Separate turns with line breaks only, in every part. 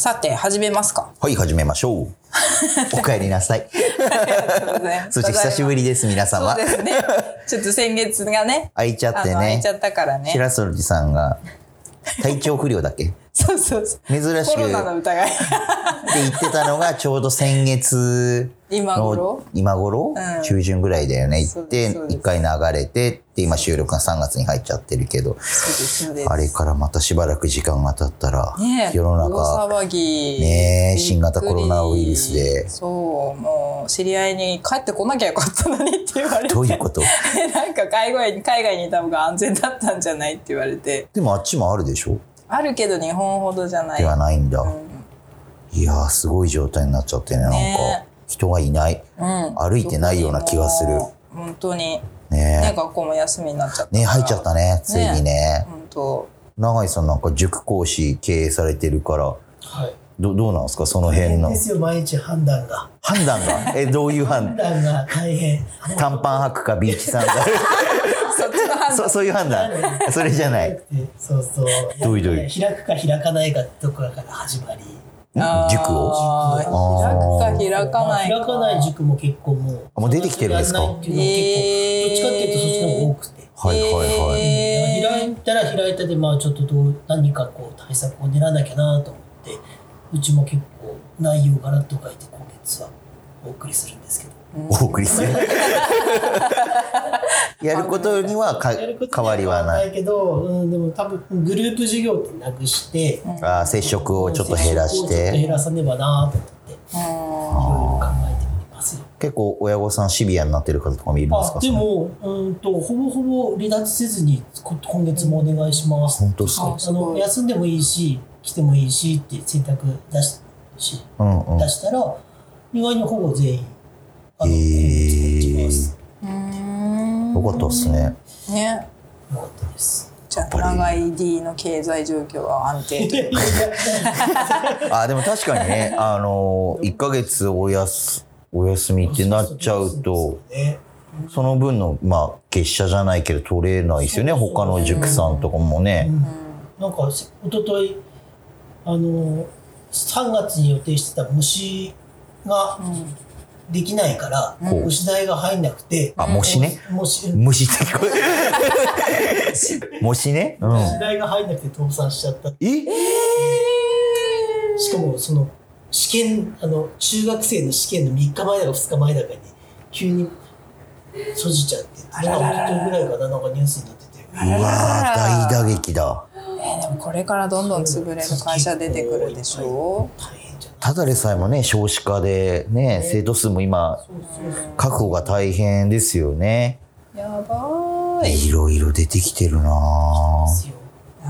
さて、始めますか。
はい、始めましょう。お帰りなさい。そして久しぶりです、皆様。
そうですね。ちょっと先月がね。
空いちゃってね。
空いちゃったからね。
白鳥さんが体調不良だっけ？
そうそうそう。
珍しく。
コロナの疑い。って
言ってたのがちょうど先月
今頃？
今頃、うん、中旬ぐらいだよね。行って、一回流れて、で、今収録が3月に入っちゃってるけど、あれからまたしばらく時間が経ったら、
ね、
世の中、
騒ぎ
ね新型コロナウイルスで。
そう、もう知り合いに帰ってこなきゃよかったのにって言われて。
どういうこと？
なんか海外に、海外にいた方が安全だったんじゃないって言われて。
でもあっちもあるでしょ？
あるけど日本ほどじゃない。
ではないんだ。うん、いやすごい状態になっちゃってね、なんか。人がいない。うん、歩いてないような気がする。
本当に。
ね
ね、学校も休みになっちゃった。
ね、入っちゃったね、ついにね。
本当。
永井さんなんか塾講師経営されてるから。はい。どどうなんですか？その辺の。
ですよ、毎日判断が。
判断が？え、どういう判
断？判断が大変。
短パン履くかビーチサンダル。そそういう判断。それじゃない。
そうそう。
どういう？どういう。
開くか開かないかってところから始まり。
塾
を？開くか開かない
か。開かない塾も結構もう。
もう出てきてるんですか？どっちかって
いうとそっちの方が多くて。
はいはいはい。
開いたら開いたで、まあちょっとどう、何かこう対策を練らなきゃなと思って、うちも結構内容ガラッと書いて今月はお送りするんですけど。
お送りする。やることにはか変わりはない。
ないけど、うん、でも多分グループ授業ってなくして、
あ接触をちょっと減らして。
減らさねばなと思って、いろいろ考えてみますよ。
結構親御さんシビアになってる方とかもいるんですか？
でも、うんと、ほぼほぼ離脱せずに今月もお願いします。
本当ですか？
あの休んでもいいし、来てもいいしって選択出しし、うんうん、出したら、意外にほぼ全員
へえー、よかったっすね。
ね。
よかったです。
じゃあ長い D の経済状況は安定
あでも確かにねあの1か月おやすお休みってなっちゃうとその分のまあ月謝じゃないけど取れないですよね他の塾さんとかもね。
うん、なんか一昨日あの3月に予定してた虫が、うんできないから、虫代が入んなくて。
あ、虫ね？
虫。
虫って聞こえる。虫ね？
虫代が入んなくて倒産しちゃった。
え？
しかも、その、試験、あの、中学生の試験の3日前だか2日前だかに、急に、閉じちゃって、なんか一昨日ぐらいかな、なんかニュースになってて。
うわ大打撃だ。
えー、でもこれからどんどん潰れる会社出てくるでしょ
大変
ただでさえもね、少子化でね、生徒数も今、確保が大変ですよね。
やばい。
いろいろ出てきてるな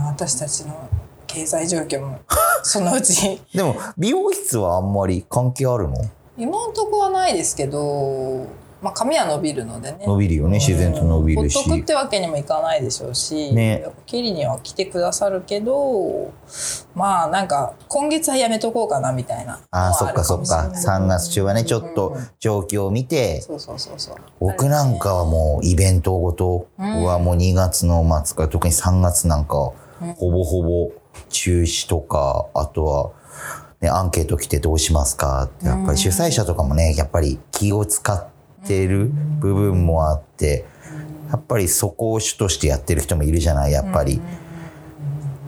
私たちの経済状況も、そのうち。
でも、美容室はあんまり関係あるの？
今んとこはないですけど、まあ、髪は伸びるのでね。
伸びるよね。自然と伸びるし。
ほっとくってわけにもいかないでしょうし、ね、切りには来てくださるけどまあなんか今月はやめとこうかなみたいな
ああそっかそっか。3月中はねちょっと状況を見て、
そうそうそうそう。
僕なんかはもうイベントごとはもう2月の末から特に3月なんかほぼほぼ中止とかあとはね、アンケート来てどうしますかってやっぱり主催者とかもねやっぱり気を使っててる部分もあって、やっぱりそこを主としてやってる人もいるじゃない、やっぱり。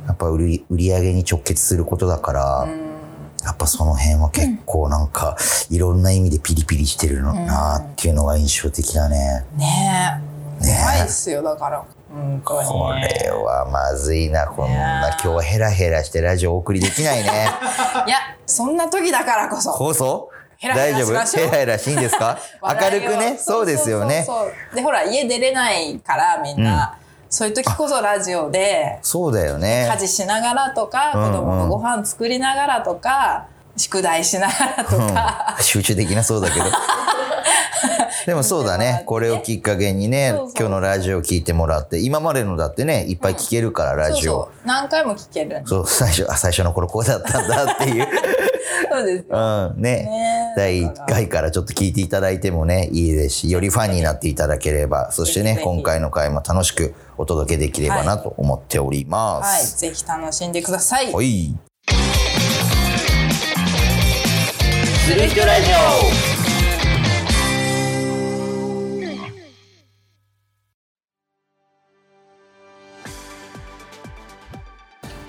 やっぱ売り売り上げに直結することだから、やっぱその辺は結構なんか、いろんな意味でピリピリしてるのなっていうのが印象的だね。
ねえ。ね怖いっすよ、だから。こ
れはまずいな、こんな、今日はヘラヘラしてラジオお送りできないね。
いや、そんな時だからこそ。
こそ？大丈夫？ヘラヘラしいんですか？明るくね？そうですよね。
でほら家出れないからみんな、うん、そういう時こそラジオで
そうだよね。
家事しながらとか、うんうん、子供のご飯作りながらとか宿題しながらとか、
うん、集中できなそうだけど。でもそうだね。これをきっかけにね、今日のラジオ聞いてもらって、今までのだってね、いっぱい聞けるから、うん、ラジオ。
何回も聞ける。
そう、最初、あ、最初の頃こうだったんだっていう。
そうです
うん、ね。ね第1回からちょっと聞いていただいてもね、いいですし、よりファンになっていただければ、そしてね、今回の回も楽しくお届けできればなと思っております。
はい、はい、ぜひ楽しんでください。
はい。人ラジオ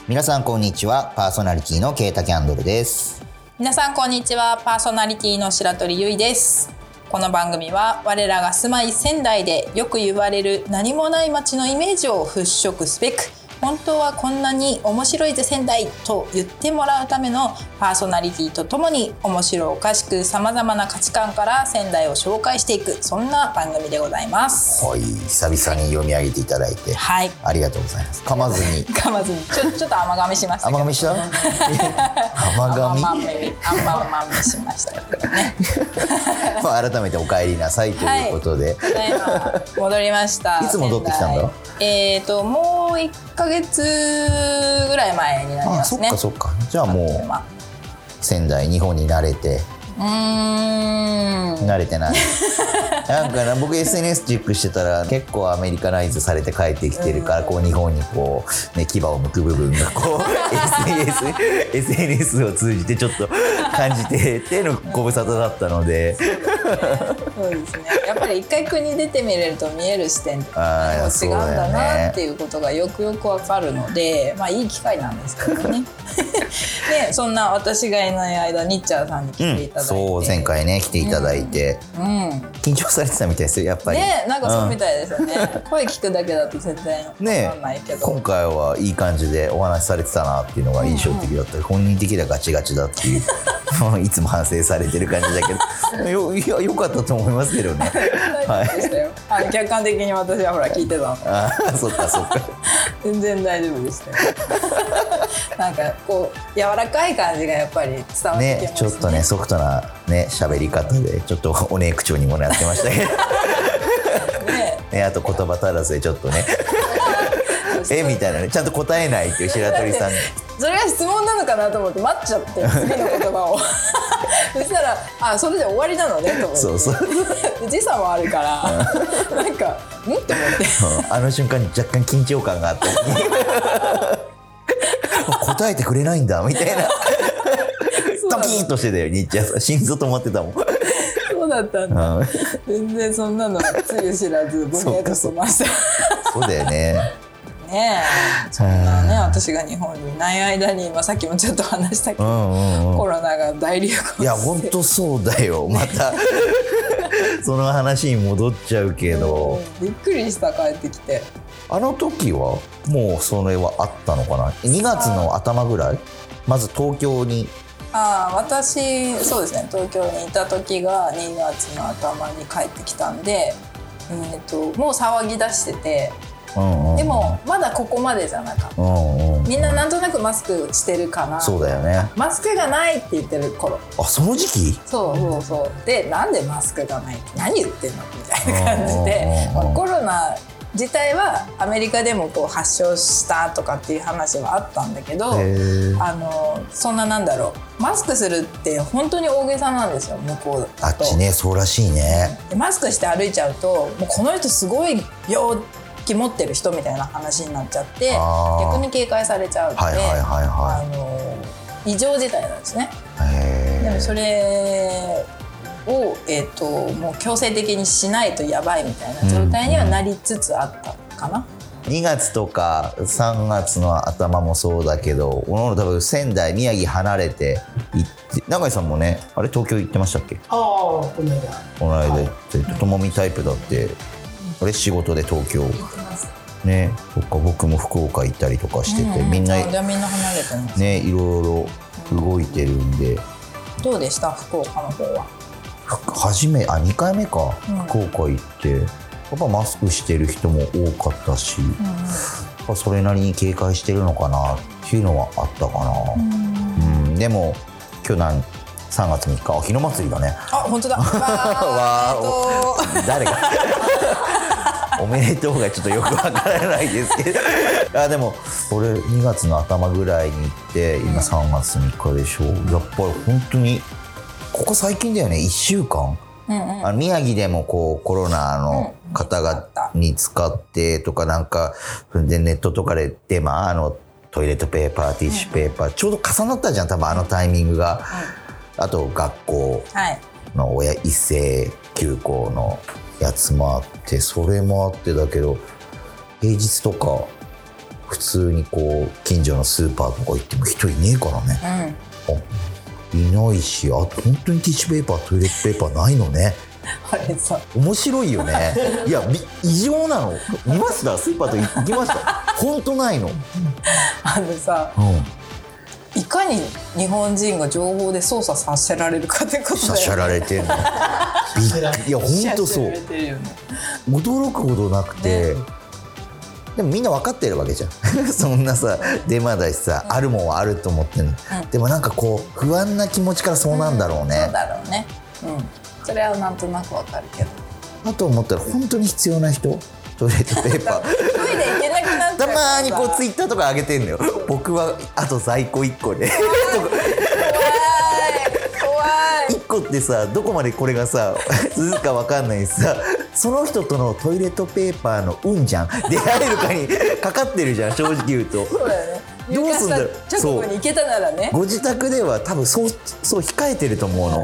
皆さんこんにちはパーソナリティのケータキャンドルです
皆さんこんにちは。パーソナリティの白鳥ゆいです。この番組は我らが住まい仙台でよく言われる何もない街のイメージを払拭すべく本当はこんなに面白いぜ仙台と言ってもらうためのパーソナリティとともに面白おかしくさまざまな価値観から仙台を紹介していくそんな番組でございます。
はい久々に読み上げていただいて。
はい。
ありがとうございます。噛まずに。
噛まずに。ちょちょっと甘噛みしました
甘噛みした 甘噛み。
甘め甘めしましたけどね。
まあ改めてお帰りなさいということで、
ただい。ま戻りました。
いつ戻ってきたんだ？
えっ、ともう1か月ぐらい前になり
あそっ
ますね
かそっか。じゃあもう
まあ。
仙台日本に慣れて慣れてない。なんかな僕 SNS チェックしてたら結構アメリカナイズされて帰ってきてるから、こう日本にこう、ね、牙を向く部分がこう SNS, SNS を通じてちょっと感じててのご無沙汰だったので。
そうですね。やっぱり一回国出てみれると見える視点って
あー
違うんだな
ね
っていうことがよくよくわかるのでまあいい機会なんですけどね。で そんな私がいない間ニッチャーさんに来ていた
そう前回ね来ていただいて、
うん。
緊張されてたみたいですよやっぱり。
ねなんかそうみ
い、
たいですよね、声聞くだけだと全然
ね今回はいい感じでお話しされてたなっていうのが印象的だった。り、本人的にはガチガチだっていう。いつも反省されてる感じだけど。よいやよかったと思いますけどね。はい
客観的に私はほら聞いてたの。
あーそっかそっか。
全然大丈夫でしたよなんかこう柔らかい感じがやっぱり伝わってきますね。
ねちょっとねソフトなね喋り方でちょっとおねえ口調にもなってましたけど。
ね。
ねあと言葉足らずでちょっとね。えみたいなね。ちゃんと答えないっていう白鳥さん。
それが質問なのかなと思って待っちゃって 次の言葉を。そしたらあそれで終わりなのねと思って。
そうそう。
時差もあるからなんかん？って思って。
うん。あの瞬間に若干緊張感があって答えてくれないんだみたいな。ドキーンとしてたよニッチャーさん心臓止まってたもん。
そうだったんだ。
うん。
全然そんなのつゆ知らずぼんやりとしてました。
そうだよね。
ねえ。そん。なね私が日本にいない間に、まあ、さっきもちょっと話したけど、
うんうんうん。
コロナが大流行して。
いや本当そうだよ。また その話に戻っちゃうけど、
うん。びっくりした帰ってきて
あの時はもうそれはあったのかな？2月の頭ぐらい？まず東京に。
ああ私そうですね。東京にいた時が2月の頭に帰ってきたんで、えー、ともう騒ぎ出してて。
うんうん
でもまだここまでじゃなかった。
うんうん
みんななんとなくマスクしてるかな。
そうだよね。
マスクがないって言ってる頃。
あその時期？
そうそうそう。でなんでマスクがない？って何言ってんの？みたいな感じで、コロナ自体はアメリカでもこう発症したとかっていう話はあったんだけどあのそんななんだろう。マスクするって本当に大げさなんですよ向こうだと。
あっちねそうらしいね。
でマスクして歩いちゃうともうこの人すごい病気持ってる人みたいな話になっちゃって逆に警戒されちゃうので、
はいはいはいは
あの異常事態なんですね。でもそれを、えー、ともう強制的にしないとやばいみたいな状態にはなりつつあったかな。
2月とか3月の頭もそうだけどおのおの多分仙台宮城離れて行って永井さんもねあれ？東京行ってましたっけ？
ああこの間。
この間行ってともみタイプだってあれ？仕事で東京。ねそっか僕も福岡行ったりとかしてて、
う
みんな
あじゃあみんな離れてます、
ねいろいろ動いてるんで。
どうでした？福岡の方は。
初めあ2回目か、
うん。
福岡行ってやっぱマスクしてる人も多かったし、やっぱそれなりに警戒してるのかなっていうのはあったかな、うん。でも今日なん3月3日。あ日の祭りだね。
あ本当だ。わ
わ
ーえっと
誰が？おめでとうがちょっとよくわからないですけど。あでも俺2月の頭ぐらいに行って今3月3日でしょ。やっぱり本当にここ最近だよね。1週間。
うんうん。
あの宮城でもこうコロナの方がに使ってとかなんかでネットとかでデマあのトイレットペーパーティッシュペーパー、ちょうど重なったじゃん多分あのタイミングが。あと学校
はい。
の親一斉休校のやつもあってそれもあってだけど平日とか普通にこう近所のスーパーとか行っても人いねえからね。
うん。
あいないしあ本当にティッシュペーパートイレットペーパーないのね。
あれさ。
面白いよね。いやび異常なの。見ましたスーパーとか行きました？本当ないの、
あのさ
うん。
いかに日本人が情報で操作させられるかってこと
さしゃられてんの。いや本当そう。
ね。
驚くほどなくて、でもみんな分かってるわけじゃん。そんなさデマだしさ、あるもんはあると思ってんの、でもなんかこう不安な気持ちからそうなんだろうね。
そう、だろうね。うん。それはなんとなくわかるけど。
あと思ったら本当に必要な人？トイレットペーパー。たまーにこうツイ
ッ
ッターとか上げてんのよ。僕はあと在庫1個で。
怖い。
1個ってさどこまでこれがさ続くか分かんないしさその人とのトイレットペーパーの運じゃん。出会えるかにかかってるじゃん正直言うと。
そうだよね。
どうすんだろう。
直後に行けたならね。
ご自宅では多分そうそう控えてると思うの。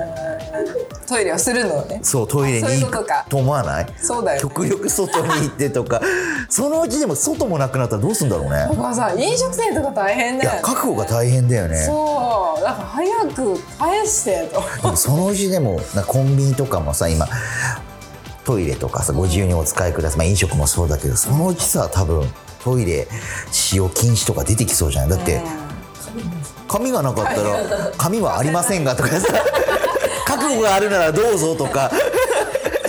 トイレをするのね。
そうトイレに行く
ことか。
と思わない？
そうだよね。
極力外に行ってとか。そのうちでも外もなくなったらどうすんだろうね。
だからさ飲食店とか大変
い
だよね。
や確保が大変だよね。
そう。だから早く返してと。
そのうちでもなコンビニとかもさ今トイレとかさご自由にお使いください、まあ、飲食もそうだけどそのうちさ多分トイレ使用禁止とか出てきそうじゃない？だって紙がなかったら「紙はありませんが」とかさ「覚悟があるならどうぞ」とか。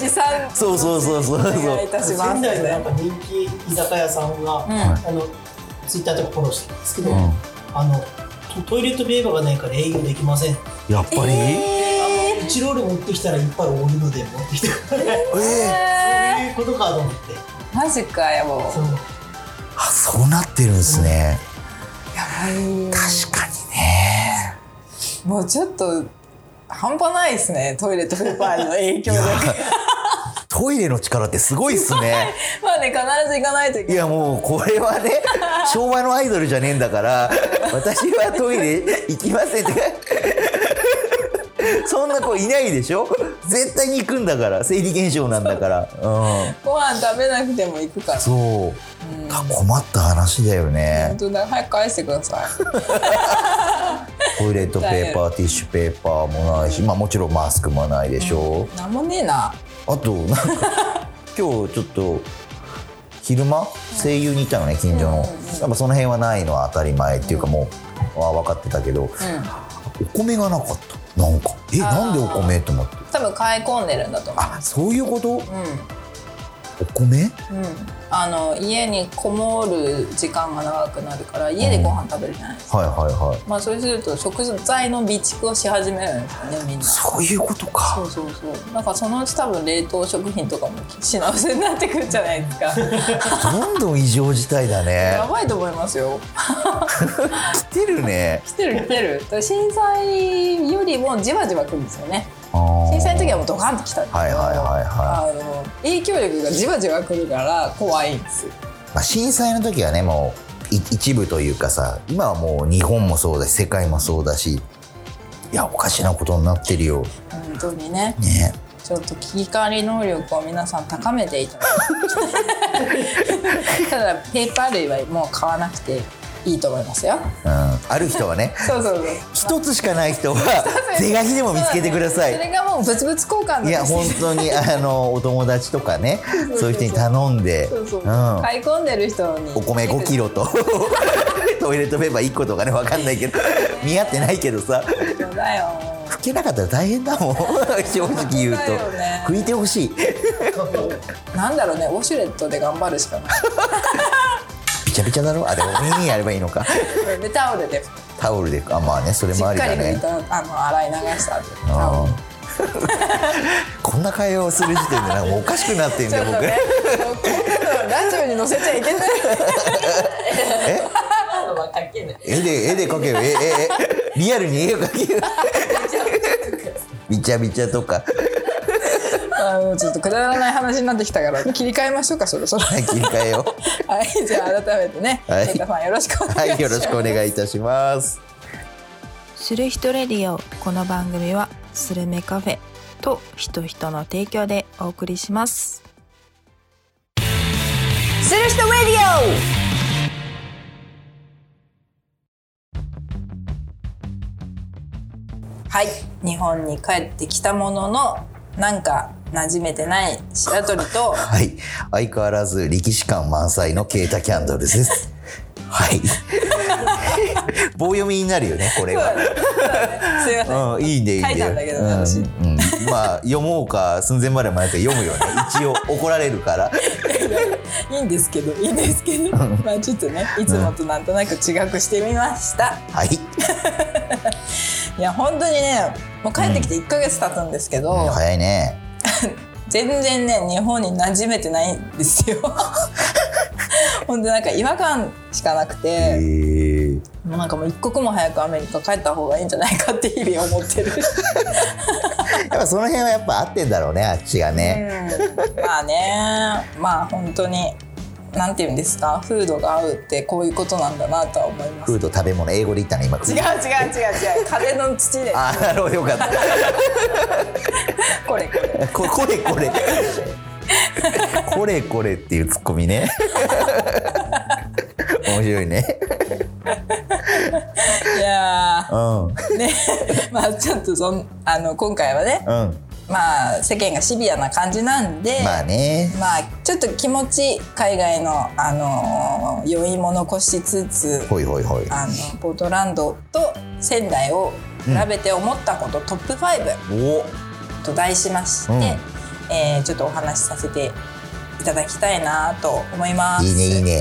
持参
そうそうそうそうそう。
たします
仙台のなんか人気居酒屋さんが、あのツイッターとかフォローしてるんですけど、
ん。
あのトトイレットペーパーがないから営業できません、
やっぱり？え
あの1ロール持ってきたらいっぱいおるので持ってきてくれ
え
そういうことかと思って。
マジかよも
そう。
あそうなってるんですね。
やばい。
確かにね。
もうちょっと半端ないですね。トイレットペーパーの影響
いや
力
トイレの力ってすごいっすね。
まあね必ず行かないといけない。
いやもうこれはね 昭和のアイドルじゃねえんだから私はトイレ行きませんって そんな子いないでしょ？絶対に行くんだから。生理現象なんだから。うん。
ご飯食べなくても行くから。
そう、た困った話だよね。
本当だ。早く返してください。
トイレットペーパーティッシュペーパーもないし、まあ、もちろんマスクもないでしょ、
なん。もねえな。
あとなんか 今日ちょっと昼間？声優にいたのね近所の、やっぱその辺はないのは当たり前っていうかもう、は分かってたけど、お米がなかったなんか。えなんでお米と思って
多分買い込んでるんだと思う。
あそういうこと、
うん
お米？
うん。あの家にこもる時間が長くなるから家でご飯食べるじゃないですか、
はいはいはい。
まあそうすると食材の備蓄をし始めるんですよねみんな。
そういうこと
そ
か
うそうそう。なんかそのうち多分冷凍食品とかも品薄になってくるじゃないですか。
どんどん異常事態だね。
やばいと思いますよ。
来てるね。
来てる来てる。震災よりもじわじわ来るんですよね震災の時はもうドカンと来た。んですけど
はいはいはいはい。
あの影響力がじわじわ来るから怖いんですよ。
まあ、震災の時はねもうい一部というかさ今はもう日本もそうだし世界もそうだしいやおかしなことになってるよ。
本当にね。
ね。
ちょっと危機管理能力を皆さん高めていただ ただペーパー類はもう買わなくていいと思いますよ。
うん、ある人はね。
そうそうそう。
一つしかない人は是が非でも見つけてください。
それがもう物々交換
いや本当にあのお友達とかねそういう人に頼んで
そうそう、
う。ん、
買い込んでる人に。
お米5キロと トイレットペーパー1個とかね分かんないけど見合ってないけどさ。
そうだよ。
拭けなかったら大変だもん。正直言うと。
ね。
拭いてほしい。
なんだろうねウォシュレットで頑張るしかない
びちゃびちゃだろ？あでも耳にやればいいのか？
でタオルで。
タオルであまあねそれもあ
しっか
りだね
り拭いたあの洗い流した
こんな会話をする時点でなんかおかしくなってんだよ
ねもうこんなのラジオに載せちゃいけない。
え？絵で絵で描けよ。えええリアルに絵を描けよ。びちゃびちゃとか
あのちょっとくだらない話になってきたから 切り替えましょうかそろそろ。
はい切り替えよう。
はいじゃあ改めてね。
はい。
さんよろしくお願いします。
はいよろしくお願いいたします。
する人レディオこの番組はスルメカフェと人人の提供でお送りします。する人レディオ。はい日本に帰ってきたもののなんか馴染めてない白鳥と
はい。相変わらず力士感満載のケータキャンドルです。はい。棒読みになるよね、これは。
すいません、
うん、いいね、いいね。
書いたんだけど
うん
私
うんまあ、読もうか、寸前まで迷って読むよね。一応怒られるから。
いいんですけどいいんですけどまあちょっとねいつもとなんとなく違くしてみました、
はい。
いや本当にねもう帰ってきて1ヶ月経つんですけど、
早いね。
全然ね日本に馴染めてないんですよ。本当なんか違和感しかなく
へ
て
ー。
もうなんかもう一刻も早くアメリカ帰った方がいいんじゃないかって日々思ってる、
やっぱその辺はやっぱ合ってんだろうね、あっちがね。
うん、まあね。まあ本当になんて言うんですか？フードが合うってこういうことなんだなとは思います
フード食べ物、英語で言ったね、今。
違う違う違う違う風の土で
あーなるほど、よかった。
これこれ
ここれこれ。これこれっていうツッコミね。面白いね。
いや
うん。
ね まあちょっとそんあの今回はねまあ世間がシビアな感じなんで
まあね。
まあちょっと気持ち海外のあの余韻も残しつつ
ほいほいほい。
あのポートランドと仙台を比べて思ったこと、トップ5
お
と題しまして、
うん
えーちょっとお話しさせていただきたいなと思います。
いいねいいね。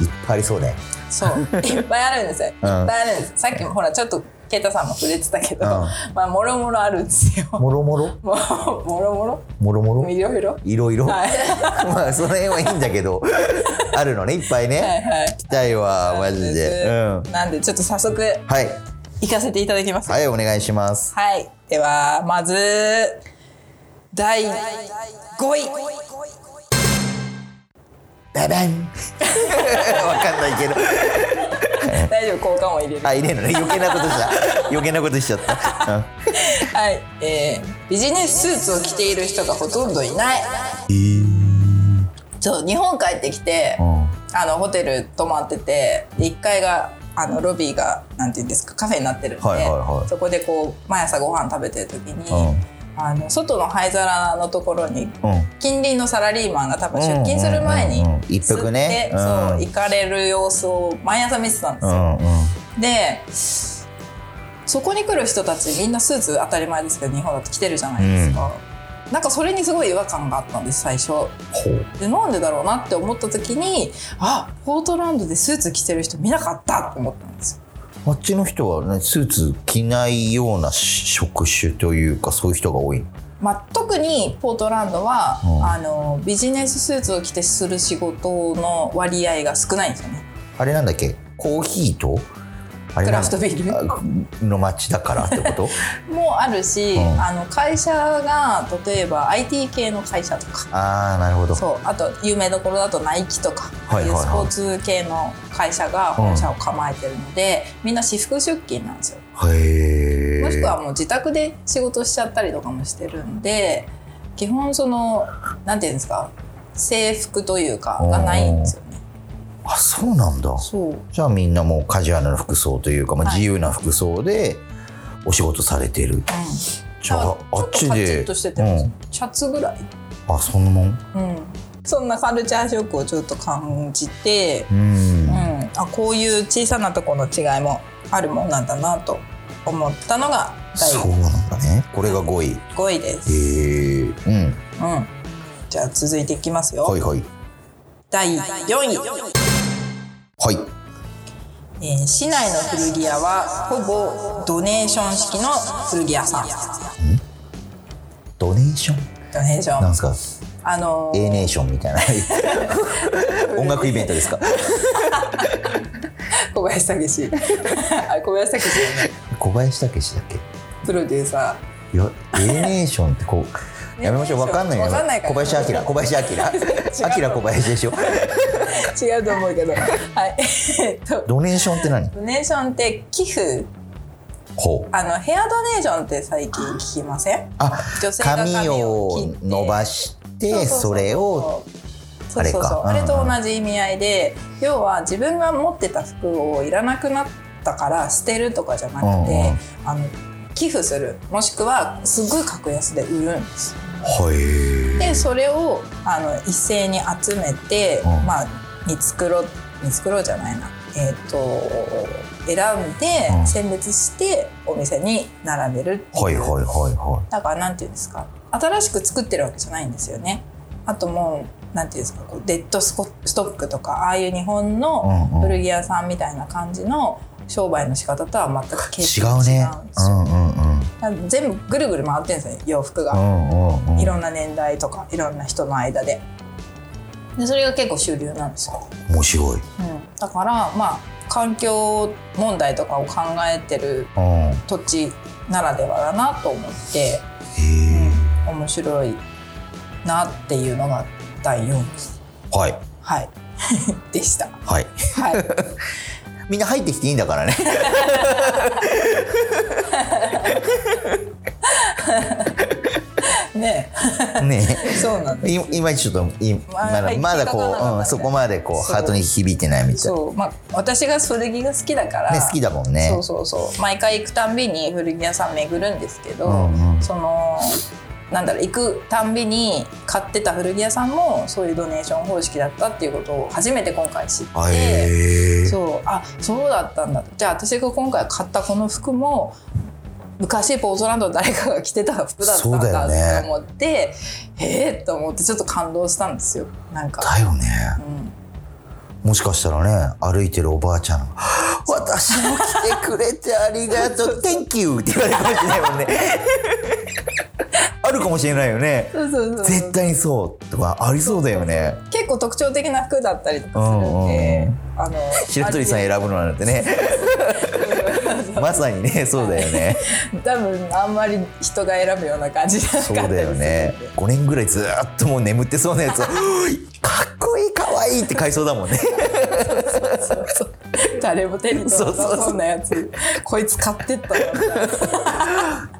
いっぱいありそうね。
そう いっぱいあるんですよ。いっ
うん
ぱいあるんです。さっきもほらちょっとケイタさんも触れてたけど、
うん
まあもろもろあるんですよ。
もろもろ？
もろもろ
もろ？もろ
いろ？いろ。
いろ？いろ。
はい
まあその辺はいいんだけど、あるのね、いっぱいね。
はいはい
聞きたいわ、マジで。うん。
なんでちょっと早速
はい。
行かせていただきます。
はい、お願いします。
はい。では、まず、第5位。
ババンわかんないけど。
大丈夫、交換を入れる。
あ、入れるのね。余計なことした。余計なことしちゃった。うん
はい。えー、ビジネススーツを着ている人がほとんどいない。
えー
そう、日本帰ってきて、
うん
あの、ホテル泊まってて、で、1階が、あの、ロビーが、なんていうんですか、カフェになってるんで、
はいはいはい
そこでこう、毎朝ご飯食べてる時に、
うん
あの、外の灰皿のところに、
うん。
近隣のサラリーマンが多分出勤する前に
うんうんうんうん一服ね
そう
うん
行かれる様子を毎朝見てたんですよ。
うんうん。
でそこに来る人たちみんなスーツ当たり前ですけど日本だと着てるじゃないですか。なんかそれにすごい違和感があったんです最初。でなんでだろうなって思った時にあポートランドでスーツ着てる人見なかったと思ったんですよ
あっちの人はね、スーツ着ないような職種というか、そういう人が多い。
まあ、特にポートランドは、
うん。
あのビジネススーツを着てする仕事の割合が少ないんですよね。
あれなんだっけ？コーヒーと？
クラフトビール。
あの？街だからってこと？
もあるし、
うん。
あの会社が例えば IT 系の会社とか。
ああなるほど。
そう。あと有名どころだとナイキとか、
はいはいはい。
スポーツ系の会社が本社を構えてるので、みんな私服出勤なんですよ。
へえ
もしくはもう自宅で仕事しちゃったりとかもしてるんで基本そのなんていうんですか？制服というかがないんですよ。ね
あそうなんだ。
そう。
じゃあみんなもうカジュアルな服装というか、まあ、
はい。
自由な服装でお仕事されてる、じゃああっち
ちょっとカチ
で
ッとしてて、
うん。
シャツぐらい。
あそんなもん？
うん、そんなカルチャーショックをちょっと感じて、
うん。
うん、あこういう小さなところの違いもあるもんなんだなと思ったのが第
そうなんだね。これが5位。
5位です。
へえうん。
うん、じゃあ続いていきますよ。
はいはい
第4位、
はい。
えー市内の古着屋はほぼドネーション式の古着屋さん。
ドネーション？
ドネーション。
なんすか？
あのー
A ネーションみたいな。音楽イベントですか？
小林武史。小林武史よね。
小林武史だっけ？
プロデューサ
いや A ネーションってこうやめましょう。わかんないよ。
わかんないから。
小林明。小林明。明小林でしょ。
ー。違うと思うけど。はい。えっと。
ドネーションって何？
ドネーションって寄付。
ほう。
あのヘアドネーションって最近聞きません？
あ
女性が髪
髪
を
伸ばしてそれを
そうそうそう
あれか。
あれと
うんうん
同じ意味合いで、要は自分が持ってた服をいらなくなったから捨てるとかじゃなくて、
うんうん。
あの寄付する。もしくはすごい格安で売るんです。
はい。
でそれをあの一斉に集めて、
うん。
まあ見繕見繕うじゃないな。えっ、と選んで
うん。
選別してお店に並べるっていう、
はいはいはいは
だからなんていうんですか。新しく作ってるわけじゃないんですよね。あともうなんていうんですか。こうデッドスコストックとかああいう日本の
うんうん。
古着屋さんみたいな感じの商売の仕方とは全く
違うね。
違うん全部ぐるぐる回ってるんですよ洋服が、
うんうんうん。
いろんな年代とかいろんな人の間で。でそれが結構主流なんですよ、
面白い。
うん、だからまあ環境問題とかを考えてる土地ならではだなと思って
え。
面白いなっていうのが第4です。
はい。
はい。でした。
はい。
はい
みんな入ってきていいんだからね。
ね
ね
そうなんです。
いいまいちちょっといまだ
はい
まだこう、うん、そこまでこうハートに響いてないみたい。
そう。まあ私が古着が好きだから、
ね好きだもんね。
そうそうそう。毎回行くたんびに古着屋さん巡るんですけど、
うんうん。
そのなんだろう行くたんびに買ってた古着屋さんもそういうドネーション方式だったっていうことを初めて今回知って、そうあそうだったんだ。じゃあ私が今回買ったこの服も昔ポートランドの誰かが着てた服だったん
だね。
と思ってへえと思ってちょっと感動したんですよ。なんか。
だよね。
うん。
もしかしたらね歩いてるおばあちゃんが「私も来てくれてありがとう Thank you」って言われるかもしれないもんね あるかもしれないよね。
そうそうそう。
絶対にそうとかありそうだよね。
結構特徴的な服だったりとかするんで、あの
白鳥さん選ぶのなんてね。まさにねそうだよね。
多分あんまり人が選ぶような感じ
そうだよね
するんで。
5年ぐらいずーっともう眠ってそうなやつ。を かっこいいかわいいって買いそうだもんね。
そうそう誰も手に取らなそうなやつ。こいつ買ってったよみたいな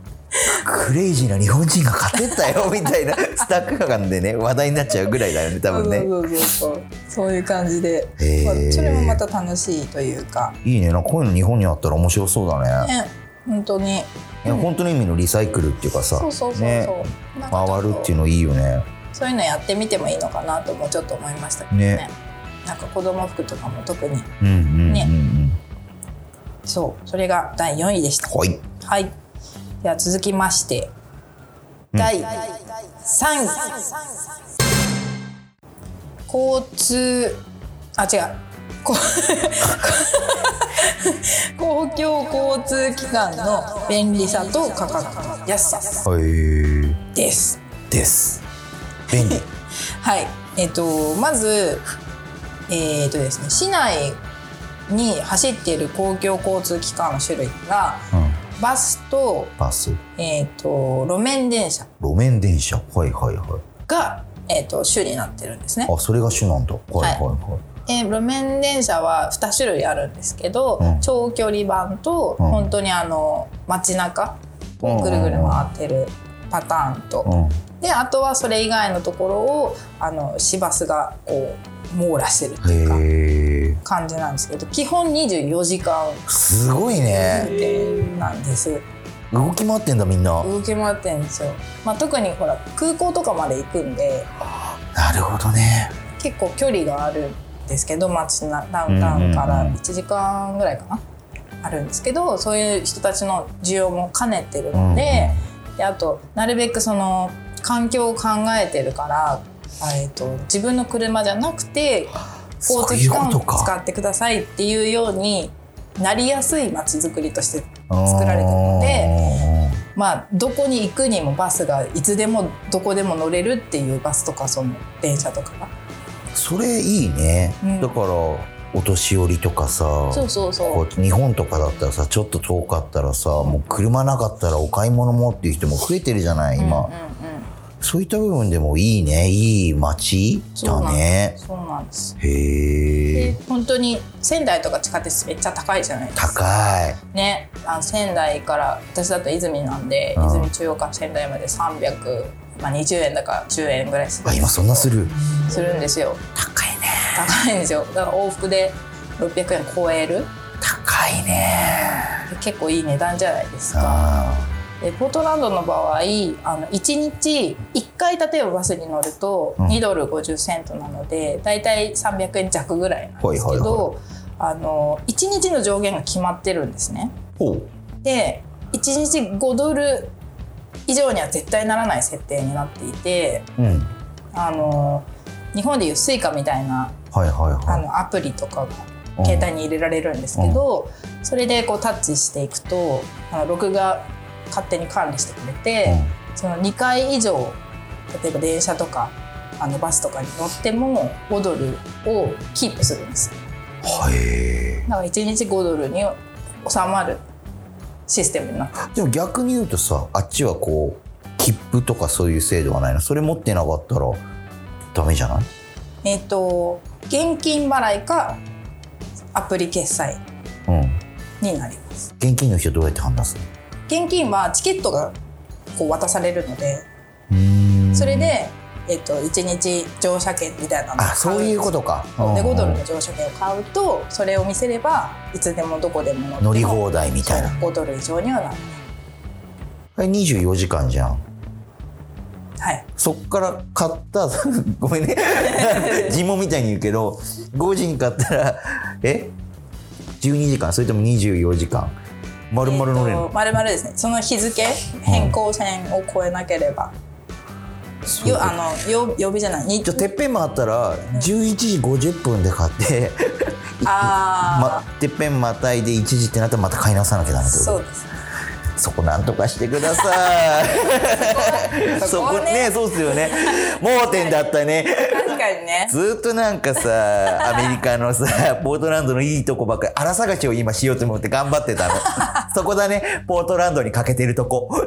クレイジーな日本人が買ってったよ みたいなスタッフ感でね話題になっちゃうぐらいだよね多分ね
そうそうそう。そういう感じで、まあそれもまた楽しいというか。
いいね。なこういうの日本にあったら面白そうだね。
ね本当に。
いや本当の意味のリサイクルっていうかさ
そうそうそうそう、
回るっていうのいいよね。
そういうのやってみてもいいのかなともちょっと思いましたけどね。
ね。
なんか子供服とかも特に。
うんうんうんうん、
ね。そう。それが第4位でした。
はい。
はい。では続きまして、第3位。交通、あ、違う。こ 公共交通機関の便利さと価格の安さ
はい
です。
です便利
はい。えっと、まず、えっとですね、市内に走っている公共交通機関の種類が、
うん
バスと、
バス。
えっと、路面電車。
路面電車。はいはいはい。
が、えー、と種になってるんですね。
あそれが主なんだ。はいはいはい、
えー路面電車は2種類あるんですけど、
うん。
長距離版と、
うん。
本当にあの街中
うん
をぐるぐる回ってるパターンと、
うん
であとはそれ以外のところをあの市バスがこう網羅してるっていうか感じなんですけど基本24時間
すごいね。
なんです。
動き回ってんだみんな。
動き回ってるんですよ、まあ、特にほら空港とかまで行くんで
なるほどね。
結構距離があるんですけど街なダウンタウンから
うんうんうん
1時間ぐらいかな、あるんですけどそういう人たちの需要も兼ねてるので,、であとなるべくその環境を考えてるから、えー、と自分の車じゃなくて交通機関を使ってくださいっていうようになりやすい街づくりとして作られてるので。まあ、どこに行くにもバスがいつでもどこでも乗れるっていうバスとかその電車とかが。
それいいね、
うん。
だからお年寄りとかさ
そうそうそう。
日本とかだったらさちょっと遠かったらさもう車なかったらお買い物もっていう人も増えてるじゃない今、
うんうんうん
そういった部分でもいいね。いい街？だね。
そうなんです。
へ
で
え
本当に仙台とか地下鉄めっちゃ高いじゃないですか。
高い。
ね。あの仙台から私だと泉なんで
うん。
泉中央から仙台まで300、まあ、20円だか10円ぐらいする
あ今そんなする？
するんですよ。
高いね。
高いんですよ。だから往復で600円超える？
高いね。
結構いい値段じゃないですか。
あ
でポートランドの場合あの1日1回例えばバスに乗ると
うん。
2ドル50セントなのでだいたい300円弱ぐらいなんですけどあの1日の上限が決まってるんですね。で1日5ドル以上には絶対ならない設定になっていて
うん。
あの日本でいう Suica みたいな
はいはい
あ
は
のアプリとかが
い
携帯に入れられるんですけど、それでこうタッチしていくとあの録画勝手に管理してくれて、その2回以上例えば電車とかあのバスとかに乗っても5ドルをキープするんです。よ
はい。
だから1日5ドルに収まるシステムになってる
でも逆に言うとさあっちはこう切符とかそういう制度はないの？それ持ってなかったらダメじゃない？
えっ、と現金払いかアプリ決済
うん。
になります。
現金の人どうやって判断する？
現金はチケットがこう渡されるのでそれで、えっと1日乗車券みたいなのを買
あそういうことか。
で
うん
5ドルの乗車券を買うとそれを見せればいつでもどこでも乗
り放題みたいな。
そう5ドル以上にはなる。
あれ24時間じゃん。
はい。
そっから買った ごめんね。尋問みたいに言うけど5時に買ったらえ？12時間？それとも24時間？丸々乗れるの、
えっと丸々ですね。その日付変更線を超えなければ、よあの曜曜日じゃない？に
じゃあてっぺん回ったら11時50分で買って、
あ
ま、てっぺんまたいで1時ってなったらまた買い直さなきゃダメ
あ
ってこと？
そうです
そこなんとかしてください。そこ。
ね。
ね。そうっすよね。盲点だったね。
確かにね。
ずーっとなんかさアメリカのさポートランドのいいとこばっかり荒探しを今しようと思って頑張ってたの。そこだね。ポートランドに欠けてるとこ。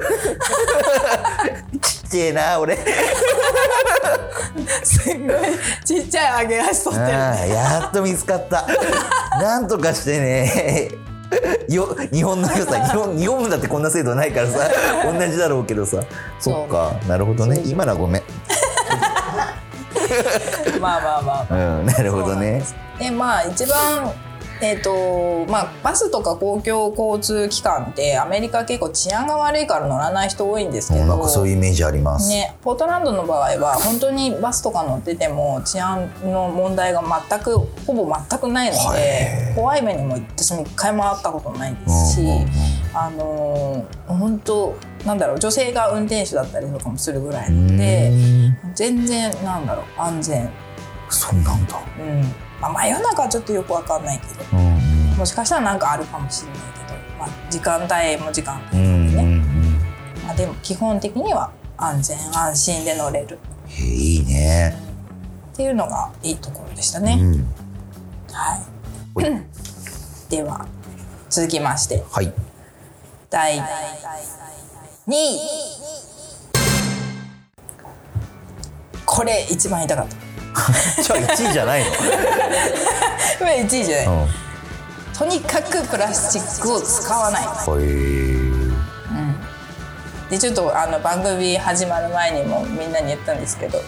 ちっちゃいな俺。
すごい。ちっちゃい揚げ足取ってる。
やっと見つかった。なんとかしてね よ日本の良さ 日本日本だってこんな制度ないからさ 同じだろうけどさ。そっかなるほどね。今のはごめん。
まあまあまあまあ。
うんなるほどね。
でまあ一番えっ、とまあバスとか公共交通機関ってアメリカ結構治安が悪いから乗らない人多いんですけど
なんかそういうイメージあります、
ね、ポートランドの場合は本当にバスとか乗ってても治安の問題が全くほぼ全くないの
は
で
い。
怖い目にも私も一回も会ったことないですし、
うんうんうん。
あのー本当なんだろう女性が運転手だったりとかもするぐらいなので
うん。
全然なんだろう安全、
そうなんだ。
うんまあ、真夜中はちょっとよくわかんないけど
うん
もしかしたらなんかあるかもしれないけど、まあ、時間帯も時間帯
うんうんうん
でね、
うん。
まあ、でも基本的には安全安心で乗れる。
いいね。
っていうのがいいところでしたね。
うん。
はい。では続きまして。
はい。
第2位。これ一番痛かった。
じゃあ1位じゃないの？
これ1位じゃない。
うん。
とにかくプラスチックを使わない。
へ
でちょっとあの番組始まる前にもみんなに言ったんですけど。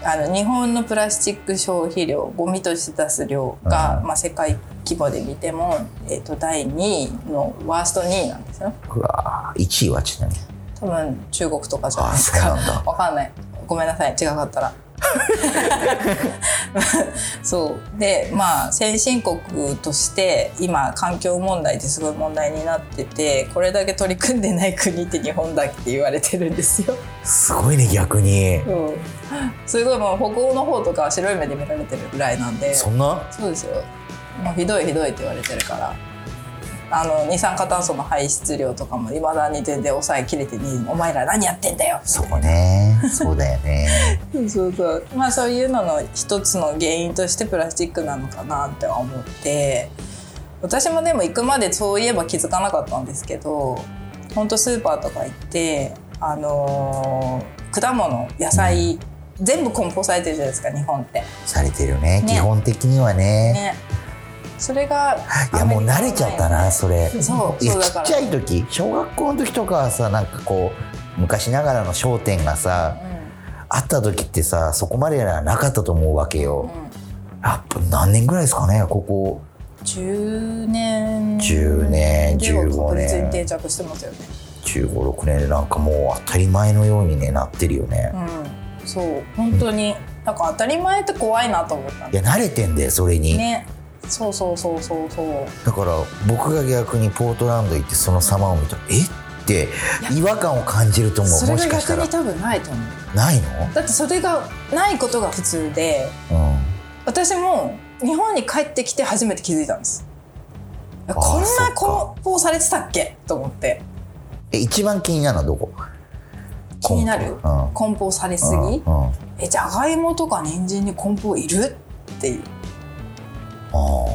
あの日本のプラスチック消費量ゴミとして出す量が、まあ、世界規模で見ても、えー、と第2位のワースト2位なんですよ。
えうわー1位はちなみに。
多分中国とかじゃないですか。わかんない。ごめんなさい。違かったら そう。でまあ先進国として今環境問題ってすごい問題になっててこれだけ取り組んでない国って日本だって言われてるんですよ、
すごいね逆に。
う。ん、すごいもう北欧の方とかは白い目で見られてるぐらいなんで。
そんな？
そうですよ。もうひどいひどいって言われてるからあの二酸化炭素の排出量とかもいまだに全然抑えきれてにお前ら何やってんだよ。
そうね。そうだよね。
そうそうまあそういうのの一つの原因としてプラスチックなのかなって思って。私もでも行くまでそういえば気づかなかったんですけどほんとスーパーとか行ってあのー果物野菜全部梱包されてるじゃないですか日本って。
されてるね。
ね。
基本的にはね。
ねそれが
いやもう慣れちゃったなそれ。
そうそうだから。
ちっちゃい時小学校の時とかはさなんかこう昔ながらの商店がさ、あった時ってさそこまではなかったと思うわけよ、やっぱ何年ぐらいですかねここ。
10年。
10年
では
15
確実に
年
定着してますよね。
1 5 6年でなんかもう当たり前のようにねなってるよね、
うん。そう。本当になんか当たり前って怖いなと思った。
いや慣れてんだよそれに、
ねそうそうそうそうそう。
だから僕が逆にポートランド行ってその様を見たらえ？って違和感を感じると思
そうれが逆に多分ないと思う。
ないの？
だってそれがないことが普通で
うん。
私も日本に帰ってきて初めて気づいたんです。こんな梱包されてたっけ？と思って。
え一番気になるのはどこ？
気になる。
うん。
梱包されすぎ。
うんうん。
えじゃがいもとか人参に梱包いる？っていう
あ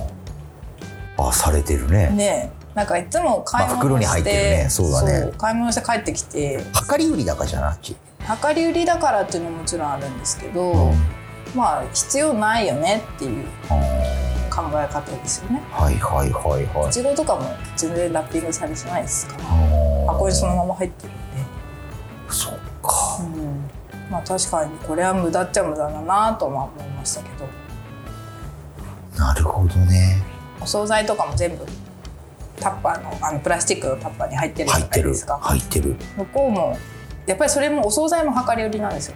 ああされてるね。
ねえ。なんかいつも買い
まあ袋に
物して、
入ってるね。そうだね。
買い物して帰ってきて。
量り売りだからじゃなっち、
量り売りだからっていうのももちろんあるんですけど、
うん。
まあ必要ないよねっていう
あ
考え方ですよね。
ーはいはいはいはい。
いちごとかも全然ラッピングされてないですから。箱にそのまま入ってるんで、
そっか。
うん、まあ確かにこれは無駄っちゃ無駄だなとは思いましたけど
なるほどね。
お惣菜とかも全部タッパーのあのプラスチックのタッパーに入ってるじゃないですか。
入ってる
向こうもやっぱりそれもお惣菜も量り売りなんですよ。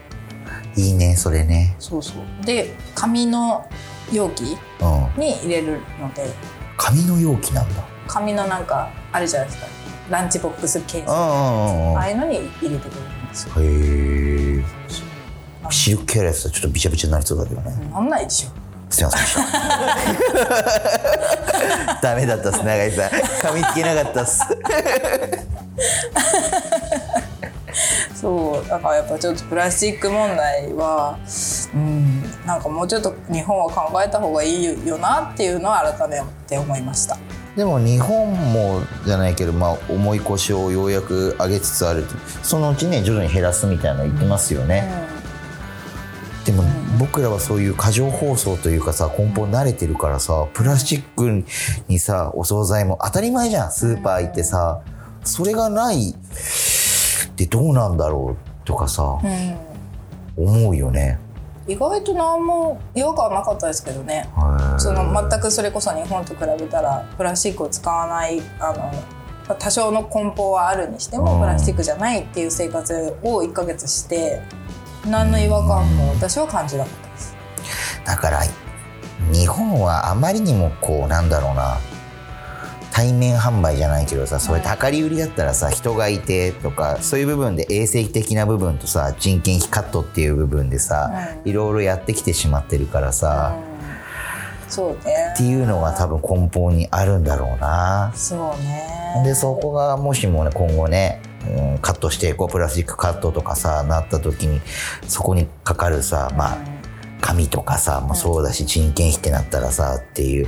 いいねそれね。
そうそう。で紙の容器
うん。
に入れるので。
紙の容器なんだ。
紙のなんかあるじゃないですか。ランチボックスケース
うんうんうんうん。
ああいうのに入れてくれるんですよ。
へえ。シルクやつはちょっとびちゃびちゃになりそうだけどね。
なんないでしょ
すいませんでした。ダメだったっす永井さん。噛みつけなかったっす。
そうだからやっぱちょっとプラスチック問題はうんなんかもうちょっと日本は考えた方がいいよなっていうのは改めて思いました。
でも日本もじゃないけど、まあ、重い腰をようやく上げつつあるそのうちね徐々に減らすみたいなの言ってますよね、でも僕らはそういう過剰包装というかさ梱包慣れてるからさプラスチックにさお惣菜も当たり前じゃん。スーパー行ってさそれがないってどうなんだろうとかさ
うん、
思うよね。
意外と何も違和感なかったですけどね。その全くそれこそ日本と比べたらプラスチックを使わないあの多少の梱包はあるにして
うん。
もプラスチックじゃないっていう生活を1ヶ月して何の違和感も私は感じなかったです。
だから日本はあまりにもこうなんだろうな。対面販売じゃないけどさそれ量り売りだったらさ人がいてとかそういう部分で衛生的な部分とさ人件費カットっていう部分でさ、
うん。
いろいろやってきてしまってるからさ、
うん。そうね。
っていうのが多分根本にあるんだろうな。
そうね。
でそこがもしもね今後ね、うん、カットしてこう。プラスチックカットとかさなった時にそこにかかるさまあ紙とかさもそうだし人件費ってなったらさっていう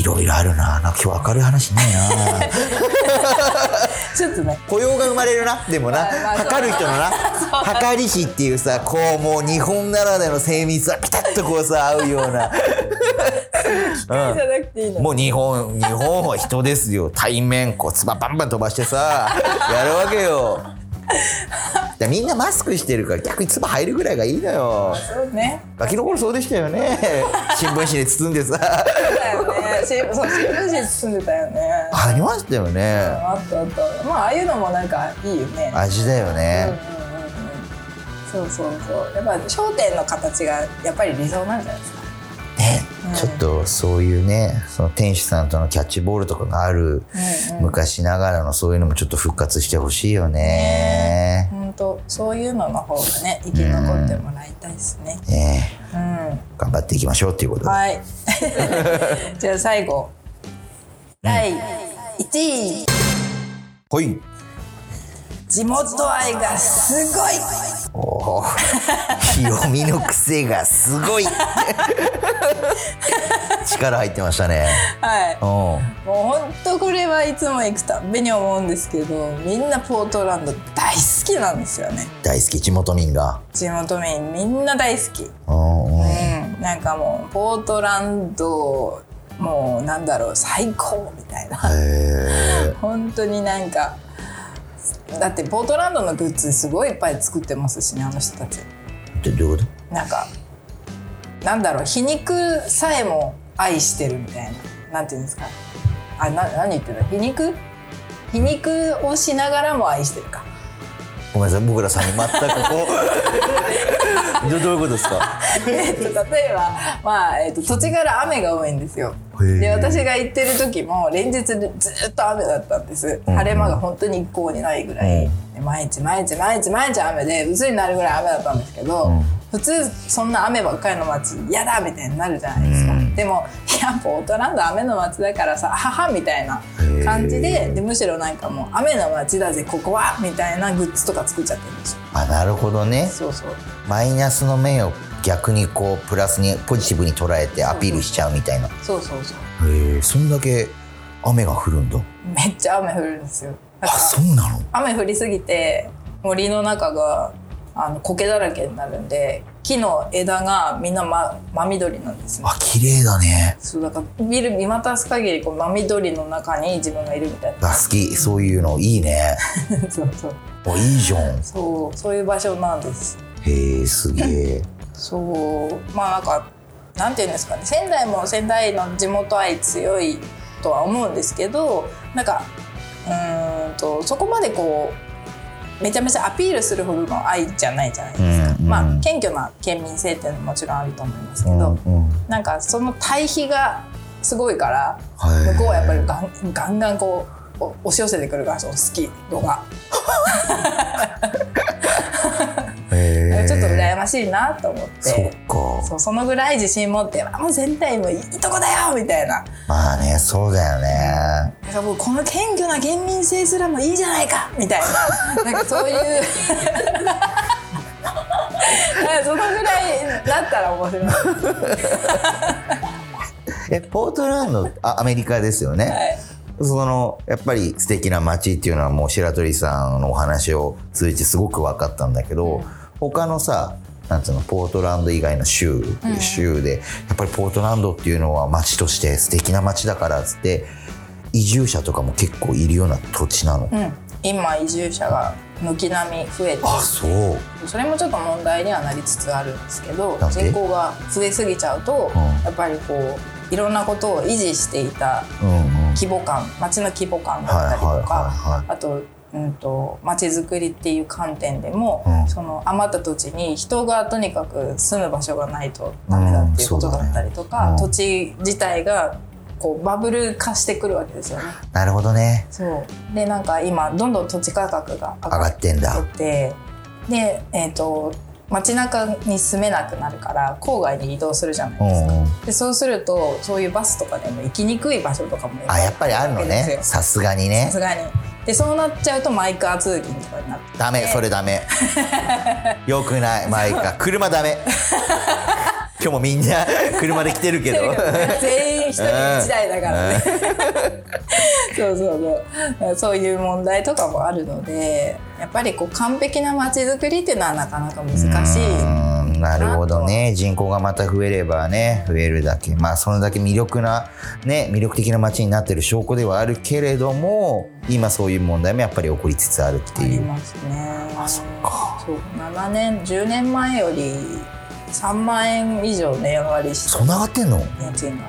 いろいろあるな。なんか今日明るい話ねえな。
ちょっとね
雇用が生まれるな。でもな測る人のな。測り費っていうさこうもう日本ならではの精密さピタッとこうさ合うような、もう日本日本は人ですよ。対面こうつばバンバン飛ばしてさやるわけよ。だみんなマスクしてるから逆につば入るぐらいがいいのよ。
そうね。
ガキの頃そうでしたよね。新聞紙で包んでさ。
だよね。新聞紙包んでたよね。
ありましたよね。
あったあった。まあああいうのもなんかいいよね。
味だよね。
うんうんそうそうそう。やっぱ商店の形がやっぱり理想なんじゃないですか。
ね。
うん
ちょっとそういうねその店主さんとのキャッチボールとかがある昔ながらのそういうのもちょっっと復活してほしいよね。
本当そういうのの方がね生き残ってもらいたいですね。
ね
うん。
頑張っていきましょうっていうことで。
はい。じゃあ最後。第1位。
はい。
地元愛がすごい
おお。読みの癖がすごい。力入ってましたね。
はい。
うん。
もう本当これはいつも行くたんびに思うんですけどみんなポートランド大好きなんですよね。
大好き。地元民が。
地元民。みんな大好き。
うん
なんかもうポートランドもうなんだろう最高みたいな。本当になんかだってポートランドのグッズすごいいっぱい作ってますしねあの人たち。
どどういうこと？
なんかなんだろう皮肉さえも愛してるみたいな。なんていうんですか？あな何言ってた皮肉？皮肉をしながらも愛してるか
ごめんなさい僕らさんに全くこう。どどういうことですか？
えっと例えば、まあえっと土地柄雨が多いんですよ。で私が行ってる時も連日ずっと雨だったんです、
うん。
晴れ間が本当に一向にないぐらい、
うん。
で毎日毎日毎日毎日雨で鬱になるぐらい雨だったんですけど、
うん。
普通そんな雨ばっかりの街嫌だみたいになるじゃないですか、
うん
でもいやポートランド雨の街だからさははみたいな感じ
へ
で
ー
でむしろなんかもう雨の街だぜここはみたいなグッズとか作っちゃってるんですよ。
あなるほどね。
そうそう。
マイナスの面を逆にこうプラスにポジティブに捉えてアピールしちゃうみたいな。
そうそうそう。
へえそんだけ雨が降るんだ。
めっちゃ雨降るんですよ。だ
あそうなの？
雨降りすぎて森の中があの苔だらけになるんで木の枝がみんな真真緑なんですね。
あ綺麗だね。
そうだから見る見渡す限りこう真緑の中に自分がいるみたい
あ好き。そういうのいいね。
な そうそう。
あいいじゃん。
そうそういう場所なんです。
へえすげえ。
そう。まあなんかなんていうんですかね。仙台も仙台の地元愛強いとは思うんですけどなんかうーんとそこまでこうめちゃめちゃアピールするほどの愛じゃないじゃないですか、
うん。うん
まあ謙虚な県民性っていうのももちろんあると思いますけ
う
ど、
んうん。
なんかその対比がすごいから
はい
向こうはやっぱりガンガンガンこうお押し寄せてくるからその好き度が、
へえ
ちょっと羨ましいなと思って。
そ
そうそのぐらい自信持って「あもう全体もういいとこだよ!」みたいな。
まあねそうだよね。
なんかもうこの謙虚な県民性すらもいいじゃないかみたいな。なんかそういう そのぐらいだったら面白い、は
えポートランドあアメリカですよね、
い、
そのやっぱり素敵な街っていうのはもう白鳥さんのお話を通じてすごく分かったんだけど、他のさなんつうのポートランド以外の州,、州でやっぱりポートランドっていうのは街として素敵な街だからっつって移住者とかも結構いるような土地なの、
うん、今移住者が軒並み増えて
あそう。
それもちょっと問題にはなりつつあるんですけど人口が増えすぎちゃうと、
うん。
やっぱりこういろんなことを維持していた
うんうん。
規模感街の規模感だったりとか
はい
あと,、うん、と街づくりっていう観点でも、
うん。
その余った土地に人がとにかく住む場所がないとダメだっていうことだったりとか、
うん。ねうん
土地自体がこうバブル化してくるわけですよね。
なるほどね。
そう。でなんか今どんどん土地価格が上
上がってんだ。
っててで、えー、と街中に住めなくなるから郊外に移動するじゃないですか。
うんうん。
でそうするとそういうバスとかでも行きにくい場所とかも
あやっぱりあるのね。さすがにね。
さすがに。でそうなっちゃうとマイカー通勤とかになって。
ダメそれダメ。よくない。マイカ車ダメ。今日もみんな車で来てるけど。
全員一人一台だからね。そうそうそう。そういう問題とかもあるのでやっぱりこう完璧な街づくりっていうのはなかなか難しい
うんなるほどね。人口がまた増えればね増えるだけ。まあそれだけ魅力なね魅力的な街になってる証拠ではあるけれども今そういう問題もやっぱり起こりつつあるって
あり
いう
ますね。
あそっか。
そう。7年10年前より3万円以上値上がりして
そんな上がってんの？
家賃が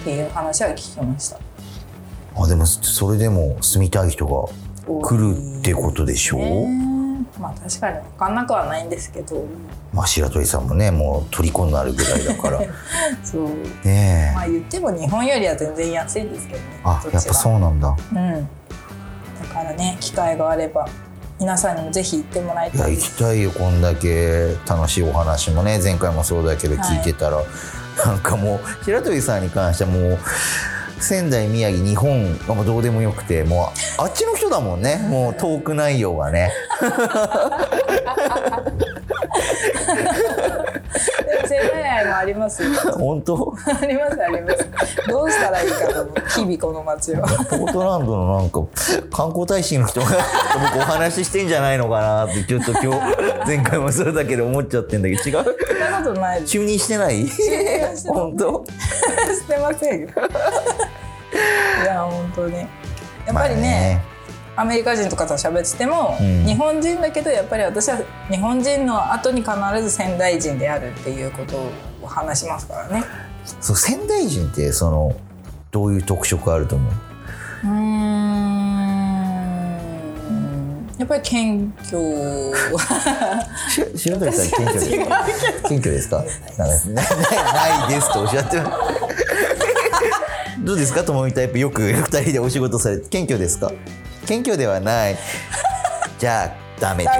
っていう話は聞きました。
あでもそれでも住みたい人が来るってことでしょ？
ねまあ確かに分かんなくはないんですけど。
まあ白鳥さんもねもう虜になるぐらいだから。
そう。
ねえ。
まあ言っても日本よりは全然安いですけどね
あやっぱそうなんだ。
ううん。だからね機会があれば皆さんにもぜひ行ってもらい
いや
たいです。
行きたいよこんだけ楽しいお話もね前回もそうだけど聞いてたら、なんかもう白鳥さんに関してはもう仙台宮城日本はもうどうでもよくてもうあっちの人だもんねもうトーク内容がね
ありますよ。
本当？
ありますあります。どうしたらいいかと思う日々この街を。
ポートランドのなんか観光大使の人が僕お話ししてんじゃないのかなってちょっと今日 前回もそうだけど思っちゃってんだけど。違う？
そんなことない
就任してない？
任してない。
本当？
してませんよ。いや本当に。やっぱりね,、アメリカ人とかと喋ってても、
うん。
日本人だけどやっぱり私は日本人の後に必ず仙台人であるっていうことを話しますからね。
そう仙台人ってそのどういう特色あると思う？
うーん。やっぱり謙虚。
し白鳥さん謙虚ですか？謙虚ですか？ないですとおっしゃってどうですか？ともみタイプ。よく二人でお仕事されて謙虚ですか？謙虚ではない。じゃあダメで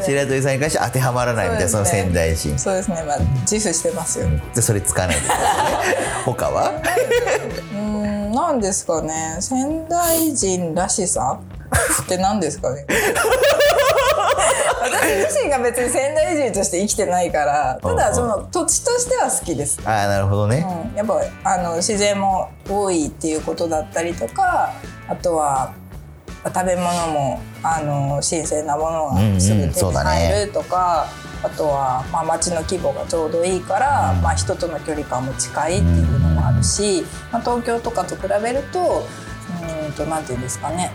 す。
す。白鳥さんに関して当てはまらないみたいなそ,、の仙台人
そうですね。まあ自負してますよ、
でそれつかない。でくださいね他は？
うーん何ですかね。仙台人らしさ？って何ですかね？私自身が別に仙台人として生きてないからただその土地としては好きです、
ああなるほどね、
うん、やっぱあの自然も多いっていうことだったりとかあとは食べ物もあの新鮮なものがすぐ手に
うんうんそうだね。
入るとか、あとは、まあ、町の規模がちょうどいいから、
うん。
まあ、人との距離感も近いっていうのもあるし、まあ、東京とかと比べるとうーんとなんていうんですかね。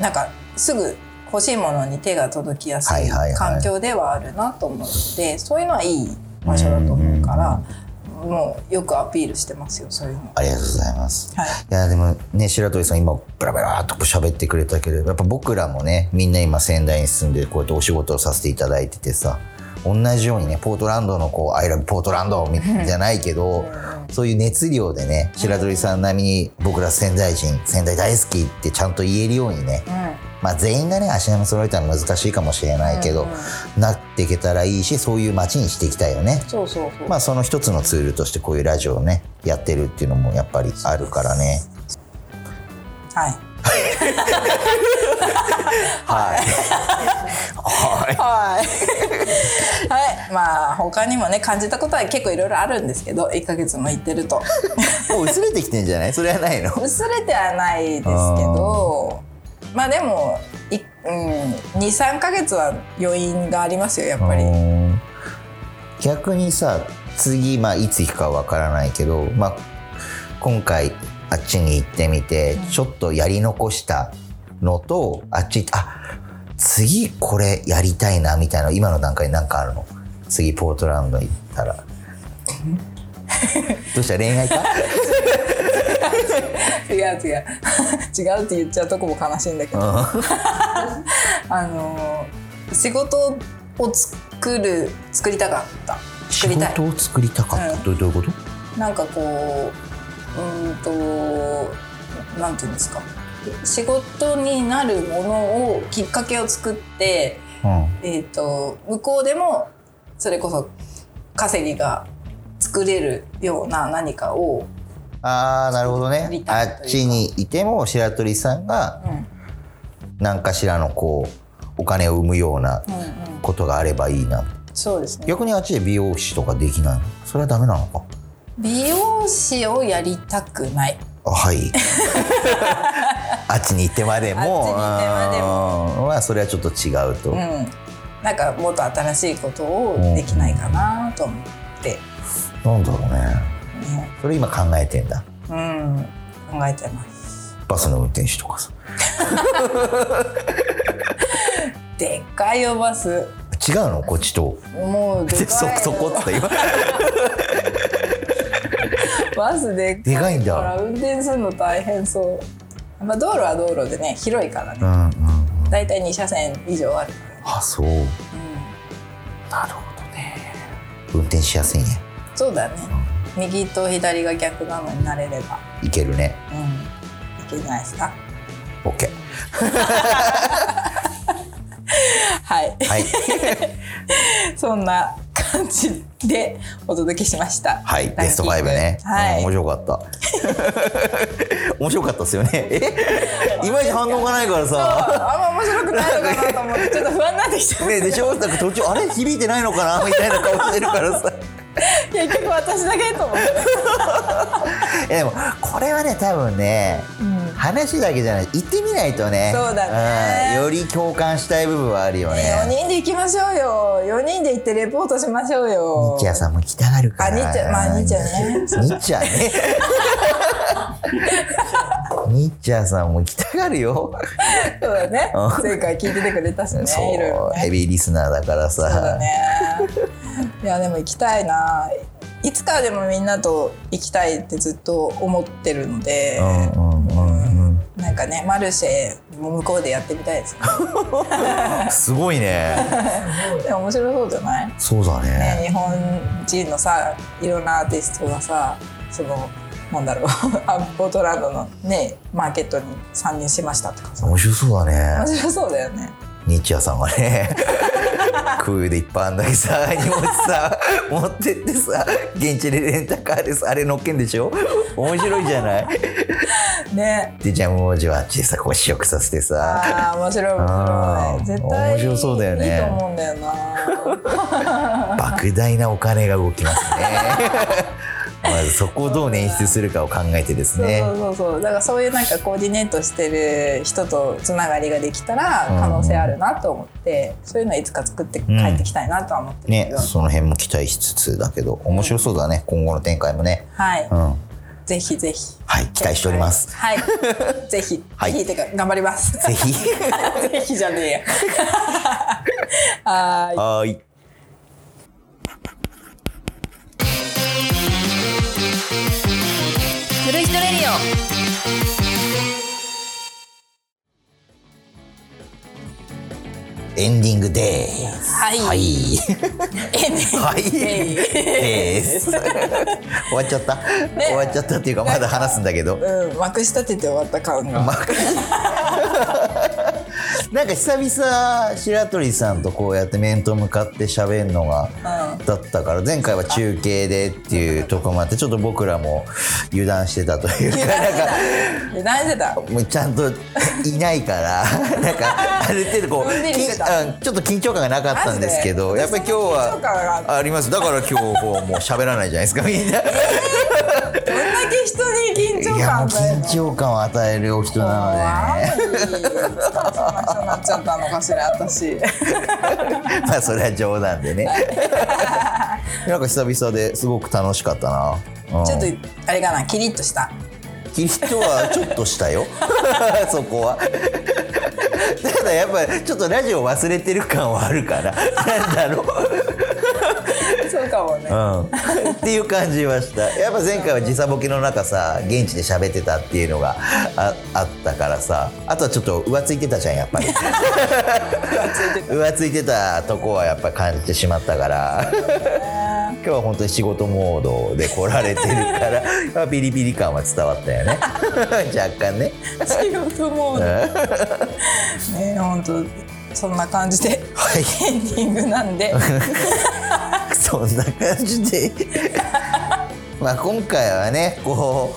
なんかすぐ欲しいものに手が届きやすい環境ではあるなと思うのでそういうのはいい場所だと思うから。もうよくアピールしてますよそういうの。
ありがとうございます
はい。
いやでもね白鳥さん今ブラブラーっと喋ってくれたけれどやっぱ僕らもねみんな今仙台に住んでこうやってお仕事をさせていただいててさ同じようにねポートランドのこう「アイラブポートランド」みじゃないけどそういう熱量でね白鳥さん並みに僕ら仙台人仙台大好きってちゃんと言えるようにね、まあ全員がね足並み揃えたら難しいかもしれないけど、なっていけたらいいしそういう街にしていきたいよね。
そうそうそう。
まあその一つのツールとしてこういうラジオをねやってるっていうのもやっぱりあるからね。
はい。
はい。はい。
はい。はい。まあ他にもね感じたことは結構いろいろあるんですけど、1ヶ月も行ってると
もう薄れてきてんじゃない？それはないの？
薄れてはないですけど、まあでもいうん23ヶ月は余韻がありますよやっぱり。
うん。逆にさ次、まあ、いつ行くかわからないけど、まあ、今回あっちに行ってみてちょっとやり残したのとあっち行ってあ次これやりたいなみたいな今の段階に何かあるの？次ポートランド行ったら。どうした？恋愛か？
違う違う。違うって言っちゃうとこも悲しいんだけど、あ の仕事を作る作りたかった。作
仕
りたい。
事を作りたかった、
うん。
どういうこと？
なんかこううーんとなんていうんですか。仕事になるものをきっかけを作って、
うん。
えー、と向こうでもそれこそ稼ぎが作れるような何かを、
ああなるほどね。あっちにいても白鳥さんが
うん。
何かしらのこうお金を生むような
うんうん、
ことがあればいいな。
そうですね。
逆にあっちで美容師とかできないの？それはダメなのか？
美容師をやりたくない。
あはい。あっちに行ってまでも
あっちに行ってま
それはちょっと違うと、
うん。なんかもっと新しいことをできないかなと思って、
なんだろうね
ね。
それ今考えてんだ。
うん、考えてます。
バスの運転手とかさ。
でっかいよバス。
違うの？こっちと。
もうで
そ
かい。
そこって今
バスでっ
でかいんだ。
から運転するの大変そう、まあ、道路は道路でね広いからね。
うんうんうん。
だいたい2車線以上ある
あそう。
うん、
なるほどね。運転しやすいね。
そうだね右と左が逆なのになれれば。
いけるね。
うん。いけんじゃないですか
？OK
はい。
はい。
そんな感じでお届けしました。
はいベスト5ね、
はい、
うん面白かった。面白かったですよね。え？いまいち反応がないからさ。
あんま面白くないのかなと思ってちょっと不安になってきた。
ねでしょなんか途中あれ？響いてないのかな？みたいな顔してるからさ。
結局私だけと思って、
でもこれはね多分ね
うん
話だけじゃない行ってみないとね。
そうだね。
うん。より共感したい部分はあるよね。
4人で行きましょうよ。4人で行ってレポートしましょうよ。
ニッチャさんも来たがるから。
あニッチャまあニッチャね。
ニッチャね。ニッチャさんも来たがるよ。
そうだね。
うん。
前回聞いててくれたしね
そう
いろいろね。
ヘビーリスナーだからさ。
そうだね。いやでも行きたいな。いつかでもみんなと行きたいってずっと思ってるので、
うんうん
なんかねマルシェも向こうでやってみたいですね。
すごいね。
でも面白そうじゃない？
そうだ
ね。
ね
日本人のさいろんなアーティストがさそのなんだろうアンポートランドのねマーケットに参入しましたとかさ。
面白そうだね。
面白そうだよね
ニッチャさんがね 空輸でいっぱいあんだけさ荷物さ持ってってさ現地でレンタカーでさあれ乗っけんでしょ？面白いじゃない？
ね。
でジャム王子はあっちでさこう試食させてさ。
ああ面白い面白い。絶対
面白そうだよね。
いいと思うんだよな。
莫大なお金が動きますねまずそこをどう捻出するかを考えてですね。
そうそうそう。だからそういうなんかコーディネートしてる人とつながりができたら
うん
可能性あるなと思って、そういうのいつか作って帰ってきたいなとは思ってるけど、
ねその辺も期待しつつだけど面白そうだね今後の展開もね。
はい、
うん。
ぜひぜひ。
はい期待しております。
はい。ぜひ、
はい。
ぜひてか頑張ります。
ぜひ。
ぜひじゃねえや。はーい。
はーい
ディ
エンディングです。
はい、
はい。はい。
で
です。終わっちゃった、終わっちゃったっていうかまだ話すんだけど。
うん、まくし立てて終わった感が、
まなんか久々白鳥さんとこうやって面と向かって喋るのが
うん
だったから前回は中継でっていうところもあってちょっと僕らも油断してたというかなんか
油断してた。
もうちゃんといないから なんかある程度こうちょっと緊張感がなかったんですけどやっぱり今日はあります。だから今日もう喋らないじゃないですかみんな。
どんだけ人に緊張感与えるの？
緊張感を与えるお人なのでね。
なっちゃったのかしら私
まあそれは冗談でね。なんか久々ですごく楽しかったな。うん
ちょっとあれかなキリッとした
キリッとはちょっとしたよ。そこは。ただやっぱちょっとラジオ忘れてる感はあるから。なんだろう。
そうかもね。
うん、っていう感じはした。やっぱ前回は時差ボケの中さ現地で喋ってたっていうのがああったからさ。あとはちょっと浮ついてたじゃんやっぱり。浮ついてたとこはやっぱ感じてしまったから。今日は本当に仕事モードで来られてるからまあビリビリ感は伝わったよね。若干ね。
仕事もね本当そんな感じで
はい。
エンディングなんで
そんな感じで。まあ今回はねこ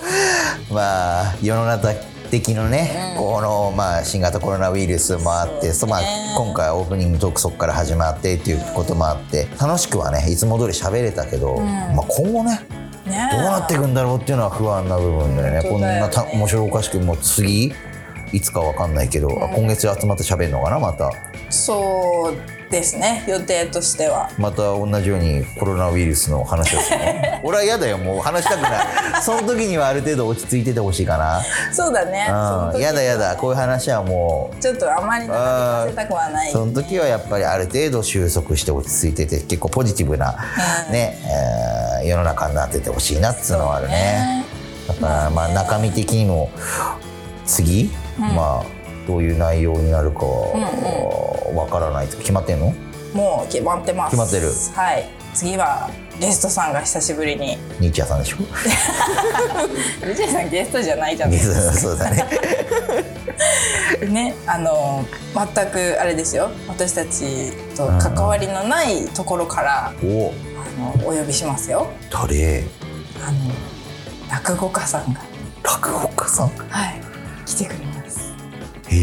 うまあ世の中的のね、このまあ新型コロナウイルスもあってそ、まあ、今回はオープニングトークそこから始まってっていうこともあって楽しくはねいつも通り喋れたけど、まあ今後ね
ね。
どうなっていくんだろうっていうのは不安な部分だよね。こんなた面白おかしくもう次いつかわかんないけど、あ今月集まって喋るのかなまた。
そうですね予定としては。
また同じようにコロナウイルスの話をするの 俺は嫌だよもう話したくない。その時にはある程度落ち着いててほしいかな
そうだね。その時
うん嫌だ嫌だこういう話はもう。
ちょっとあまり長くさせたくはない。
その時はやっぱりある程度収束して落ち着いてて結構ポジティブな、ねえー世の中になっててほしいなっつうのはあるね。だからまあ中身的にも次、まあどういう内容になるかわからない決まってんの？
もう決まってます。
決まってる。
はい。次はゲストさんが久しぶりに。
ニーチャーさんでしょ？
ルジェさんゲストじゃないじゃん。
そうだね。
ねあの全くあれですよ。私たちと関わりのないところから、
お。
あのお呼びしますよ。
誰？
あの落語家さんが。
落語家さん？
はい。来てくれ
へえ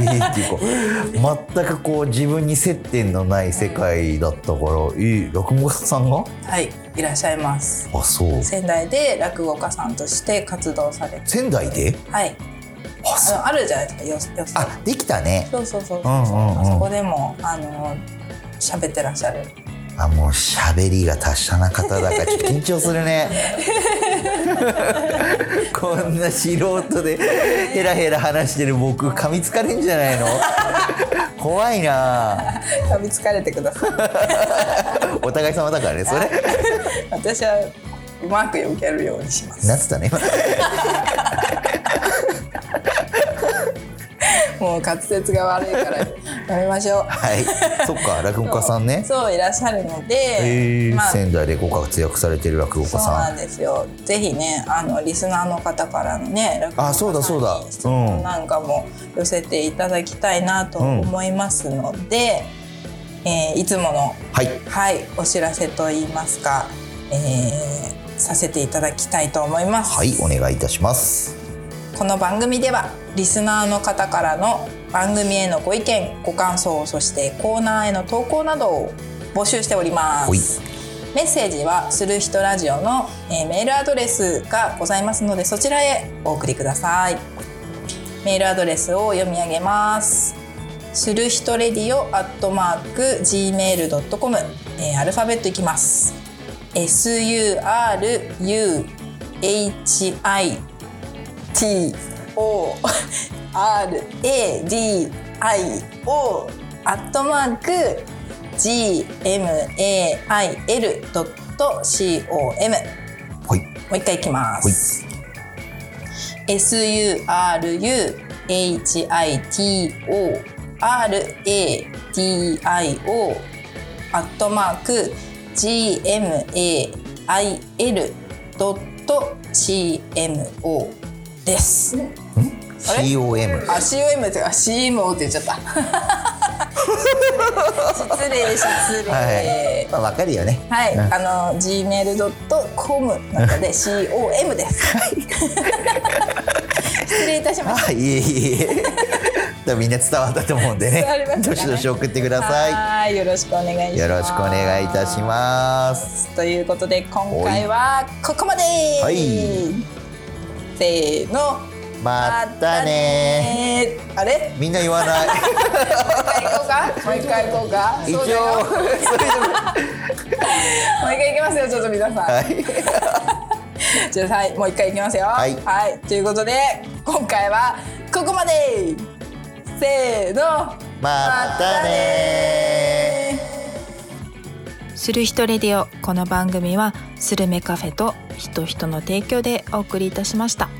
えーっていうか全くこう自分に接点のない世界だったから、えー落語家さんが？
はいいらっしゃいます。
あそう。
仙台で落語家さんとして活動されて。
仙台で？
はい。
あ
のあるじゃないですかよよそ
あできたね。
そうそうそうそう,、
う。んうんうん
あそこでもあの喋ってらっしゃる。
あもう喋りが達者な方だからちょっと緊張するね こんな素人でヘラヘラ話してる僕噛みつかれんじゃないの？怖いな。
噛みつかれてください。
お互い様だからねそれ。
私はうまく避けるようにします。
なんつったね今
もう滑舌が悪いから やめましょう。
はい。そっか 落語家さんね。
そういらっしゃるので、まあ
仙台でご活躍されてる落語家さ
そうなんんですよ。ぜひね、あのリスナーの方からのね、落語家
あそうだそうだ。
さんに質問なんかも寄せていただきたいなと思いますので、えーいつもの
はい。
はいお知らせといいますか、えーさせていただきたいと思います。
はいお願いいたします
この番組ではリスナーの方からの番組へのご意見ご感想そしてコーナーへの投稿などを募集しております。メッセージはする人ラジオの、えーメールアドレスがございますのでそちらへお送りください。メールアドレスを読み上げます。する人レディオアットマーク gmail.com、えーアルファベットいきます。SURUHI T O R A D I O アットマーク G M A I L ドット C O M も
はい、
う一回いきます。S U R U H I T O R A D I O アットマーク G です。
COM
あ COM っていうか CMO って言っちゃった。失礼失礼。
はい、まあ、わかるよね
はい、
うん
あの gmail.com なので COM です。失礼いたしました。
あいえいえみんな伝わったと思うんでねどしどし送ってくださ
はい、よろしくお願いします。
いよろしくお願いいたします
ということで今回はここまで。
はい
せーの。
またね
あれ？
みんな言わない
もう一回行こうか？もう一回行こうか。
一応
もう一回行きますよちょっと皆さん。
はい
じゃあはいもう一回いきますよ。
はい
ということで今回はここまで。せーの。
またね
する人レディオ。この番組はスルメカフェと人人の提供でお送りいたしました。